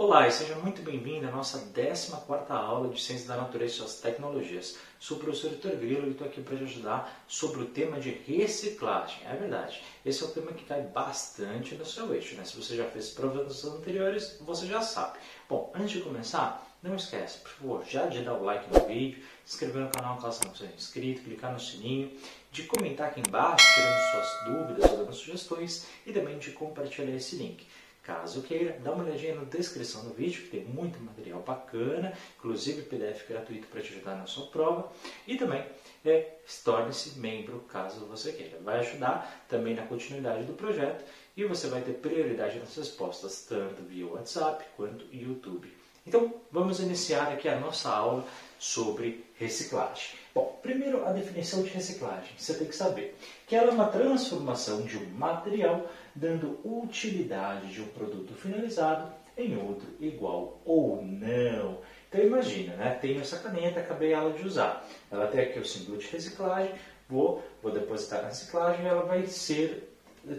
Olá e seja muito bem-vindo à nossa 14ª aula de Ciência da Natureza e Suas Tecnologias. Sou o professor Vitor Grilo e estou aqui para te ajudar sobre o tema de reciclagem. É verdade, esse é o tema que cai bastante no seu eixo. Né? Se você já fez provas anteriores, você já sabe. Bom, antes de começar, não esquece, por favor, já de dar o like no vídeo, se inscrever no canal caso não seja inscrito, clicar no sininho, de comentar aqui embaixo, tirando suas dúvidas ou dando sugestões e também de compartilhar esse link. Caso queira, dá uma olhadinha na descrição do vídeo, que tem muito material bacana, inclusive PDF gratuito para te ajudar na sua prova. E também é, torne-se membro caso você queira. Vai ajudar também na continuidade do projeto e você vai ter prioridade nas respostas, tanto via WhatsApp quanto YouTube. Então, vamos iniciar aqui a nossa aula sobre reciclagem. Bom, primeiro a definição de reciclagem. Você tem que saber que ela é uma transformação de um material dando utilidade de um produto finalizado em outro igual ou não. Então imagina, né? tenho essa caneta, acabei ela de usar. Ela tem aqui o símbolo de reciclagem, vou, vou depositar na reciclagem e ela vai ser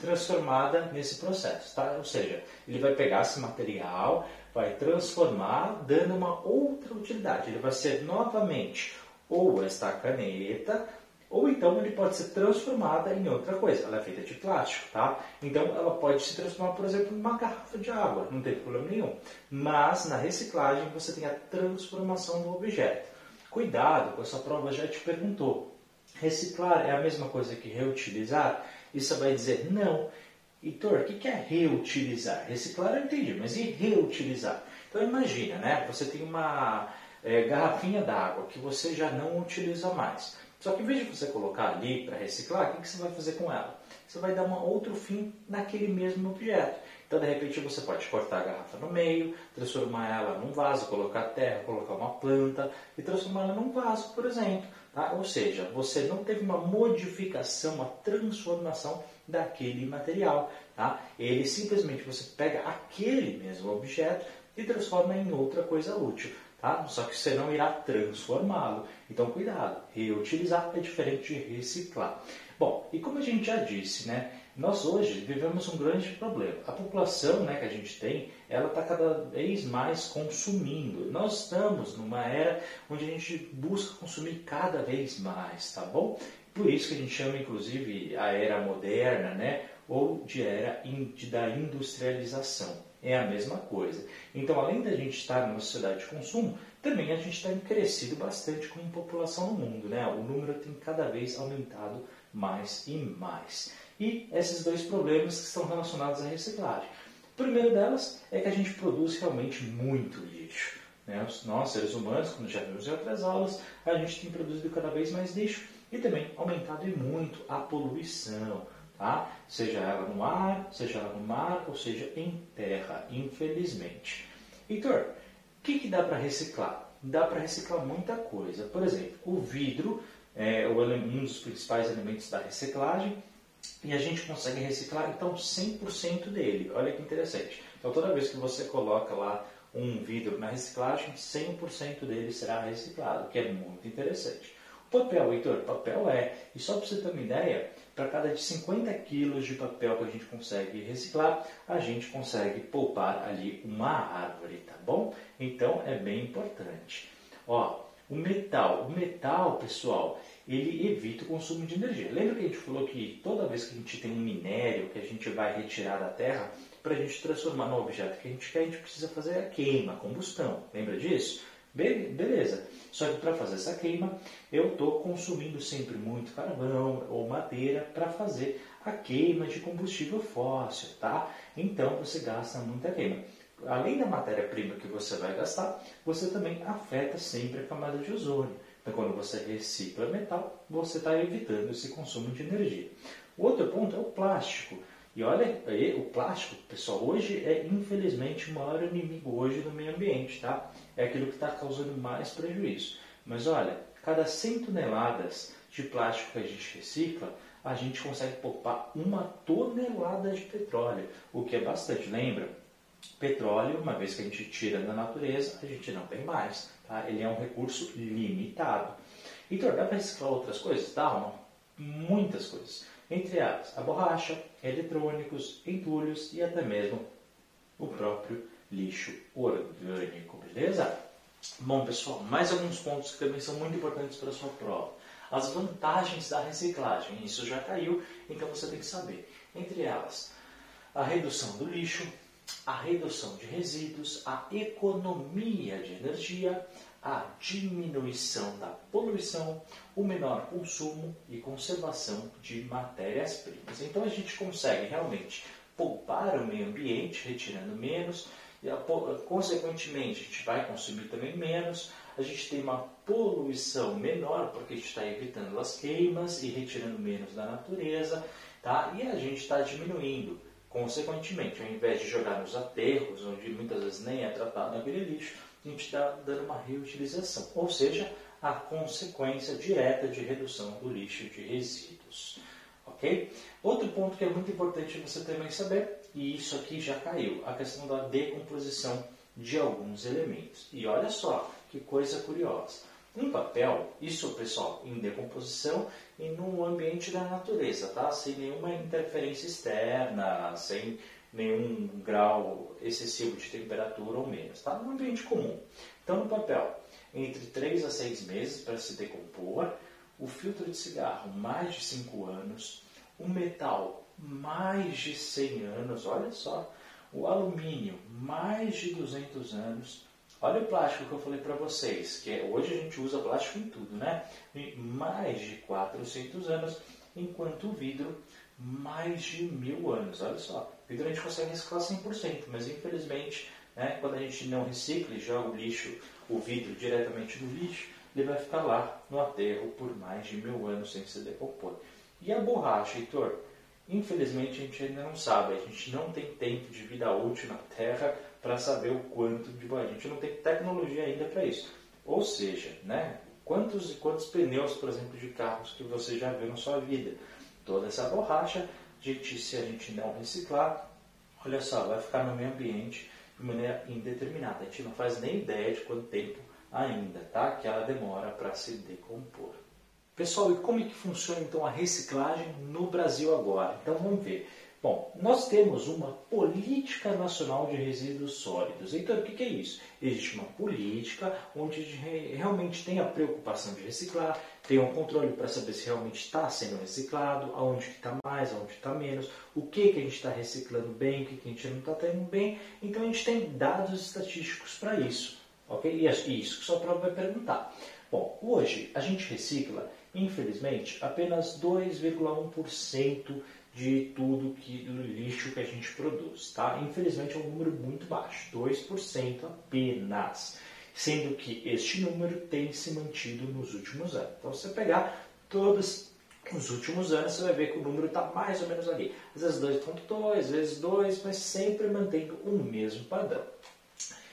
transformada nesse processo. Tá? Ou seja, ele vai pegar esse material, vai transformar, dando uma outra utilidade. Ele vai ser novamente ou esta caneta, ou então ele pode ser transformada em outra coisa. Ela é feita de plástico, tá? Então ela pode se transformar, por exemplo, em uma garrafa de água, não tem problema nenhum. Mas na reciclagem você tem a transformação do objeto. Cuidado, com essa prova já te perguntou. Reciclar é a mesma coisa que reutilizar? E você vai dizer não. Heitor, o que é reutilizar? Reciclar eu entendi, mas e reutilizar? Então imagina, né? Você tem uma é, garrafinha d'água que você já não utiliza mais. Só que em vez de você colocar ali para reciclar, o que, que você vai fazer com ela? Você vai dar um outro fim naquele mesmo objeto. Então, de repente, você pode cortar a garrafa no meio, transformar ela num vaso, colocar terra, colocar uma planta e transformar ela num vaso, por exemplo. Tá? Ou seja, você não teve uma modificação, uma transformação daquele material. Tá? Ele simplesmente você pega aquele mesmo objeto e transforma em outra coisa útil. Tá? Só que você não irá transformá-lo. Então, cuidado, reutilizar é diferente de reciclar. Bom, e como a gente já disse, né, nós hoje vivemos um grande problema. A população né, que a gente tem, ela está cada vez mais consumindo. Nós estamos numa era onde a gente busca consumir cada vez mais, tá bom? Por isso que a gente chama, inclusive, a era moderna, né, ou de era da industrialização é a mesma coisa. Então, além da gente estar numa sociedade de consumo, também a gente tem crescido bastante como população no mundo. Né? O número tem cada vez aumentado mais e mais. E esses dois problemas que estão relacionados à reciclagem. O primeiro delas é que a gente produz realmente muito lixo. Né? Nós, seres humanos, como já vimos em outras aulas, a gente tem produzido cada vez mais lixo e também aumentado muito a poluição tá? seja ela no ar, seja ela no mar, ou seja em terra, infelizmente. Heitor, o que, que dá para reciclar? Dá para reciclar muita coisa. Por exemplo, o vidro é um dos principais elementos da reciclagem e a gente consegue reciclar então 100% dele. Olha que interessante. Então toda vez que você coloca lá um vidro na reciclagem, 100% dele será reciclado, que é muito interessante. O papel, Heitor, papel é. E só para você ter uma ideia, para cada de 50 quilos de papel que a gente consegue reciclar, a gente consegue poupar ali uma árvore, tá bom? Então é bem importante. Ó, o metal, o metal, pessoal, ele evita o consumo de energia. Lembra que a gente falou que toda vez que a gente tem um minério que a gente vai retirar da terra, para a gente transformar no objeto que a gente quer, a gente precisa fazer a queima, a combustão. Lembra disso? Beleza. Só que para fazer essa queima, eu estou consumindo sempre muito carvão ou madeira para fazer a queima de combustível fóssil, tá? Então você gasta muita queima. Além da matéria-prima que você vai gastar, você também afeta sempre a camada de ozônio. Então, quando você recicla metal, você está evitando esse consumo de energia. O outro ponto é o plástico. E olha, o plástico, pessoal, hoje é infelizmente o maior inimigo hoje do meio ambiente, tá? É aquilo que está causando mais prejuízo. Mas olha, cada 100 toneladas de plástico que a gente recicla, a gente consegue poupar uma tonelada de petróleo, o que é bastante. Lembra? Petróleo, uma vez que a gente tira da natureza, a gente não tem mais. Tá? Ele é um recurso limitado. Então, dá para reciclar outras coisas? Dá, muitas coisas entre elas a borracha, eletrônicos, entulhos e até mesmo o próprio lixo orgânico, beleza? Bom, pessoal, mais alguns pontos que também são muito importantes para a sua prova. As vantagens da reciclagem, isso já caiu, então você tem que saber. Entre elas, a redução do lixo, a redução de resíduos, a economia de energia, a diminuição da poluição, o menor consumo e conservação de matérias-primas. Então a gente consegue realmente poupar o meio ambiente, retirando menos, e consequentemente a gente vai consumir também menos, a gente tem uma poluição menor, porque a gente está evitando as queimas e retirando menos da natureza, tá? e a gente está diminuindo Consequentemente, ao invés de jogar nos aterros, onde muitas vezes nem é tratado aquele lixo, a gente está dando uma reutilização, ou seja, a consequência direta de redução do lixo de resíduos. Ok? Outro ponto que é muito importante você também saber, e isso aqui já caiu, a questão da decomposição de alguns elementos. E olha só que coisa curiosa. Um papel, isso pessoal, em decomposição e no ambiente da natureza, tá? Sem nenhuma interferência externa, sem nenhum grau excessivo de temperatura ou menos, tá? No ambiente comum. Então, no papel, entre 3 a 6 meses para se decompor, o filtro de cigarro, mais de 5 anos, o metal, mais de 100 anos, olha só, o alumínio, mais de 200 anos, Olha o plástico que eu falei para vocês, que é, hoje a gente usa plástico em tudo, né? Em mais de 400 anos, enquanto o vidro, mais de mil anos. Olha só, o vidro a gente consegue reciclar 100%, mas infelizmente, né, quando a gente não recicla e joga o lixo, o vidro diretamente no lixo, ele vai ficar lá no aterro por mais de mil anos sem se decompor. E a borracha, Heitor? Infelizmente a gente ainda não sabe, a gente não tem tempo de vida útil na Terra para saber o quanto de a gente não tem tecnologia ainda para isso. Ou seja, né, quantos e quantos pneus, por exemplo, de carros que você já viu na sua vida? Toda essa borracha, gente, se a gente não reciclar, olha só, vai ficar no meio ambiente de maneira indeterminada. A gente não faz nem ideia de quanto tempo ainda, tá? Que ela demora para se decompor. Pessoal, e como é que funciona então a reciclagem no Brasil agora? Então vamos ver. Bom, nós temos uma política nacional de resíduos sólidos. Então, o que é isso? Existe uma política onde realmente tem a preocupação de reciclar, tem um controle para saber se realmente está sendo reciclado, aonde está mais, aonde está menos, o que, que a gente está reciclando bem, o que, que a gente não está tendo bem. Então, a gente tem dados estatísticos para isso. Ok? E isso que sua prova vai perguntar. Bom, hoje a gente recicla Infelizmente, apenas 2,1% de tudo que, do lixo que a gente produz. Tá? Infelizmente é um número muito baixo, 2% apenas. Sendo que este número tem se mantido nos últimos anos. Então, se você pegar todos os últimos anos, você vai ver que o número está mais ou menos ali. Às vezes 2,2, às vezes 2, mas sempre mantendo o mesmo padrão.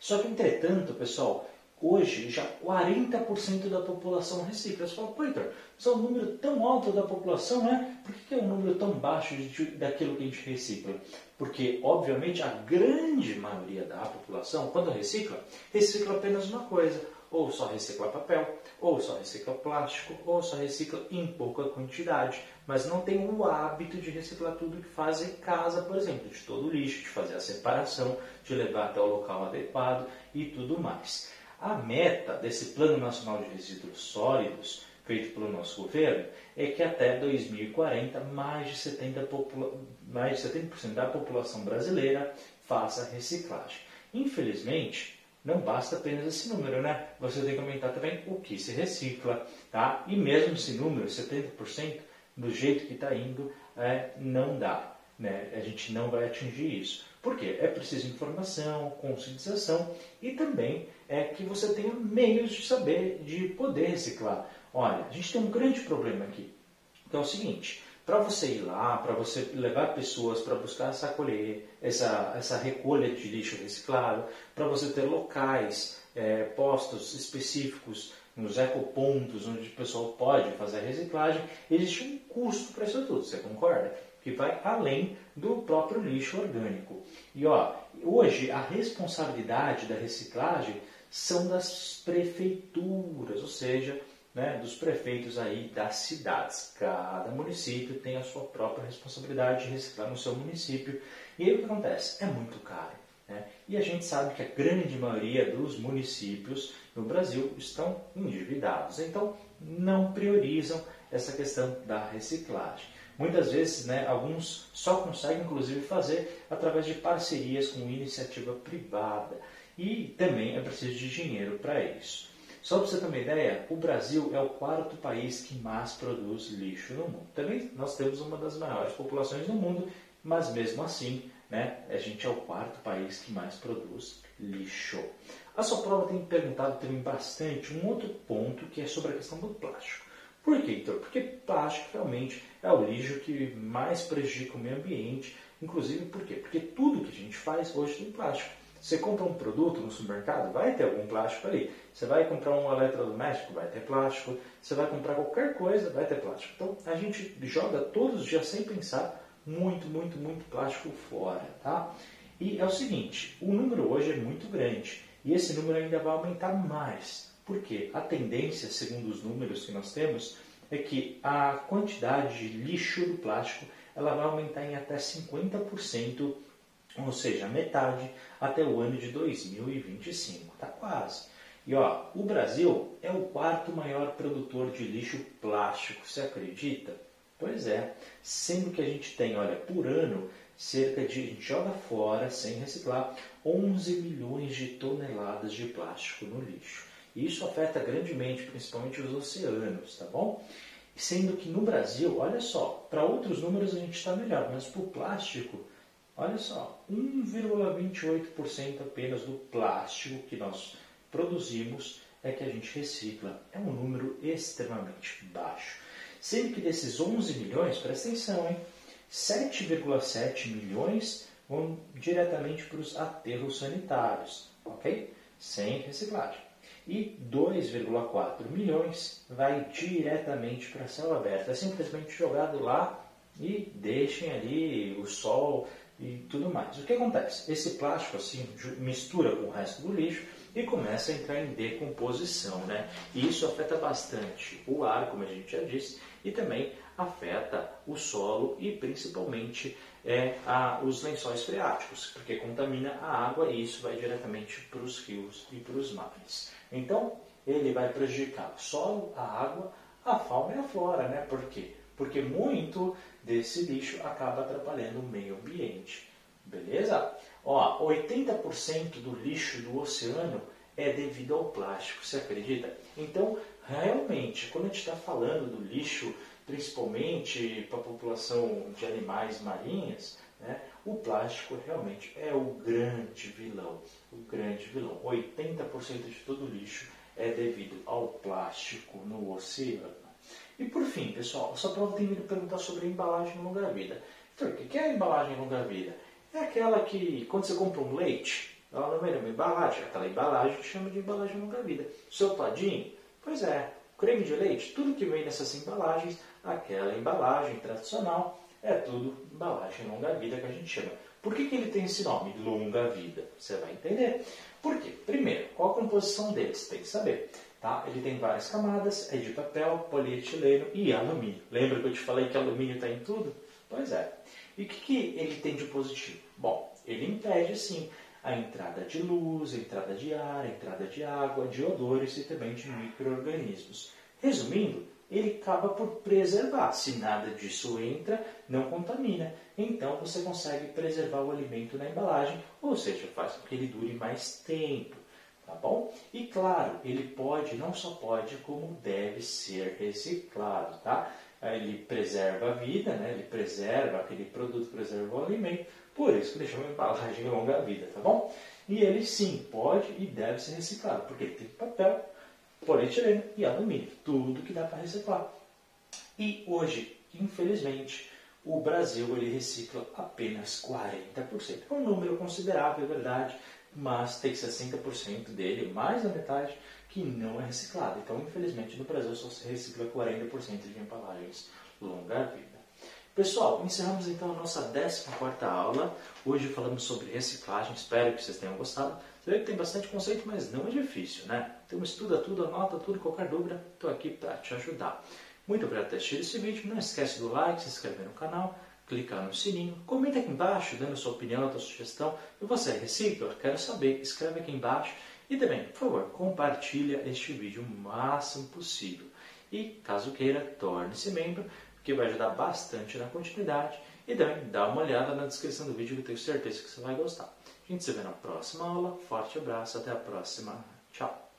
Só que, entretanto, pessoal, Hoje, já 40% da população recicla. Você fala, pô, Heitor, mas é um número tão alto da população, né? Por que é um número tão baixo de, daquilo que a gente recicla? Porque, obviamente, a grande maioria da população, quando recicla, recicla apenas uma coisa. Ou só recicla papel, ou só recicla plástico, ou só recicla em pouca quantidade. Mas não tem o hábito de reciclar tudo que faz em casa, por exemplo, de todo o lixo, de fazer a separação, de levar até o local adequado e tudo mais. A meta desse Plano Nacional de Resíduos Sólidos, feito pelo nosso governo, é que até 2040 mais de 70%, popula mais de 70 da população brasileira faça reciclagem. Infelizmente, não basta apenas esse número, né? Você tem que aumentar também o que se recicla, tá? E mesmo esse número, 70%, do jeito que está indo, é, não dá. Né? A gente não vai atingir isso. Por quê? É preciso informação, conscientização e também é que você tenha meios de saber, de poder reciclar. Olha, a gente tem um grande problema aqui, que é o seguinte, para você ir lá, para você levar pessoas para buscar essa colher, essa, essa recolha de lixo reciclado, para você ter locais, é, postos específicos nos ecopontos onde o pessoal pode fazer a reciclagem, existe um custo para isso tudo, você concorda? que vai além do próprio lixo orgânico. E ó, hoje a responsabilidade da reciclagem são das prefeituras, ou seja, né, dos prefeitos aí das cidades. Cada município tem a sua própria responsabilidade de reciclar no seu município. E aí o que acontece? É muito caro. Né? E a gente sabe que a grande maioria dos municípios no Brasil estão endividados, então não priorizam essa questão da reciclagem. Muitas vezes, né, alguns só conseguem, inclusive, fazer através de parcerias com iniciativa privada. E também é preciso de dinheiro para isso. Só para você ter uma ideia, o Brasil é o quarto país que mais produz lixo no mundo. Também nós temos uma das maiores populações do mundo, mas mesmo assim, né, a gente é o quarto país que mais produz lixo. A sua prova tem perguntado também bastante um outro ponto que é sobre a questão do plástico. Por quê, Heitor? Porque plástico realmente é o lixo que mais prejudica o meio ambiente. Inclusive, por quê? Porque tudo que a gente faz hoje tem plástico. Você compra um produto no supermercado, vai ter algum plástico ali. Você vai comprar um eletrodoméstico, vai ter plástico. Você vai comprar qualquer coisa, vai ter plástico. Então, a gente joga todos os dias sem pensar muito, muito, muito plástico fora, tá? E é o seguinte, o número hoje é muito grande e esse número ainda vai aumentar mais. Porque a tendência, segundo os números que nós temos, é que a quantidade de lixo do plástico ela vai aumentar em até 50%, ou seja, metade, até o ano de 2025. Está quase. E ó, o Brasil é o quarto maior produtor de lixo plástico, você acredita? Pois é, sendo que a gente tem, olha, por ano, cerca de, a gente joga fora, sem reciclar, 11 milhões de toneladas de plástico no lixo. E isso afeta grandemente, principalmente os oceanos, tá bom? Sendo que no Brasil, olha só, para outros números a gente está melhor, mas para o plástico, olha só, 1,28% apenas do plástico que nós produzimos é que a gente recicla. É um número extremamente baixo. Sendo que desses 11 milhões, presta atenção, hein? 7,7 milhões vão diretamente para os aterros sanitários, ok? Sem reciclagem e 2,4 milhões vai diretamente para a céu aberto. É simplesmente jogado lá e deixem ali o sol e tudo mais. O que acontece? Esse plástico assim mistura com o resto do lixo e começa a entrar em decomposição, né? E isso afeta bastante o ar, como a gente já disse, e também afeta o solo e principalmente é, a, os lençóis freáticos, porque contamina a água e isso vai diretamente para os rios e para os mares. Então, ele vai prejudicar o solo, a água, a fauna e a flora, né? Por quê? Porque muito desse lixo acaba atrapalhando o meio ambiente. Beleza? Ó, 80% do lixo do oceano é devido ao plástico, você acredita? Então, realmente, quando a gente está falando do lixo, principalmente para a população de animais marinhas, né, o plástico realmente é o grande vilão. O grande vilão. 80% de todo o lixo é devido ao plástico no oceano. E por fim, pessoal, essa prova tem vindo perguntar sobre embalagem longa-vida. Então, o que é a embalagem longa-vida? É aquela que, quando você compra um leite, ela não vem numa embalagem, aquela embalagem que chama de embalagem longa-vida. Seu todinho? Pois é, creme de leite, tudo que vem nessas embalagens, aquela embalagem tradicional, é tudo embalagem longa-vida que a gente chama. Por que, que ele tem esse nome, longa-vida? Você vai entender. Por quê? Primeiro, qual a composição dele? Você tem que saber. Tá? Ele tem várias camadas, é de papel, polietileno e alumínio. Lembra que eu te falei que alumínio está em tudo? Pois é. E o que, que ele tem de positivo? Bom, ele impede sim a entrada de luz, a entrada de ar, a entrada de água, de odores e também de micro-organismos. Resumindo, ele acaba por preservar. Se nada disso entra, não contamina. Então você consegue preservar o alimento na embalagem, ou seja, faz com que ele dure mais tempo. Tá bom? E claro, ele pode, não só pode, como deve ser reciclado, tá? Ele preserva a vida, né? ele preserva aquele produto, preserva o alimento, por isso que ele chama embalagem longa vida, tá bom? E ele sim pode e deve ser reciclado, porque ele tem papel, polietileno e alumínio, tudo que dá para reciclar. E hoje, infelizmente, o Brasil ele recicla apenas 40%. É um número considerável, é verdade, mas tem 60% dele, mais da metade, que não é reciclado. Então, infelizmente, no Brasil só se recicla 40% de embalagens longa-vida. Pessoal, encerramos então a nossa 14 aula. Hoje falamos sobre reciclagem, espero que vocês tenham gostado. Você vê que tem bastante conceito, mas não é difícil, né? Então estuda tudo, anota tudo, qualquer dúvida, estou aqui para te ajudar. Muito obrigado por ter assistido esse vídeo. Não esquece do like, se inscrever no canal, clicar no sininho, comenta aqui embaixo dando sua opinião, sua sugestão. E você recicla? Quero saber. Escreve aqui embaixo. E também, por favor, compartilha este vídeo o máximo possível. E, caso queira, torne-se membro, que vai ajudar bastante na continuidade. E também dá uma olhada na descrição do vídeo que eu tenho certeza que você vai gostar. A gente se vê na próxima aula. Forte abraço, até a próxima. Tchau!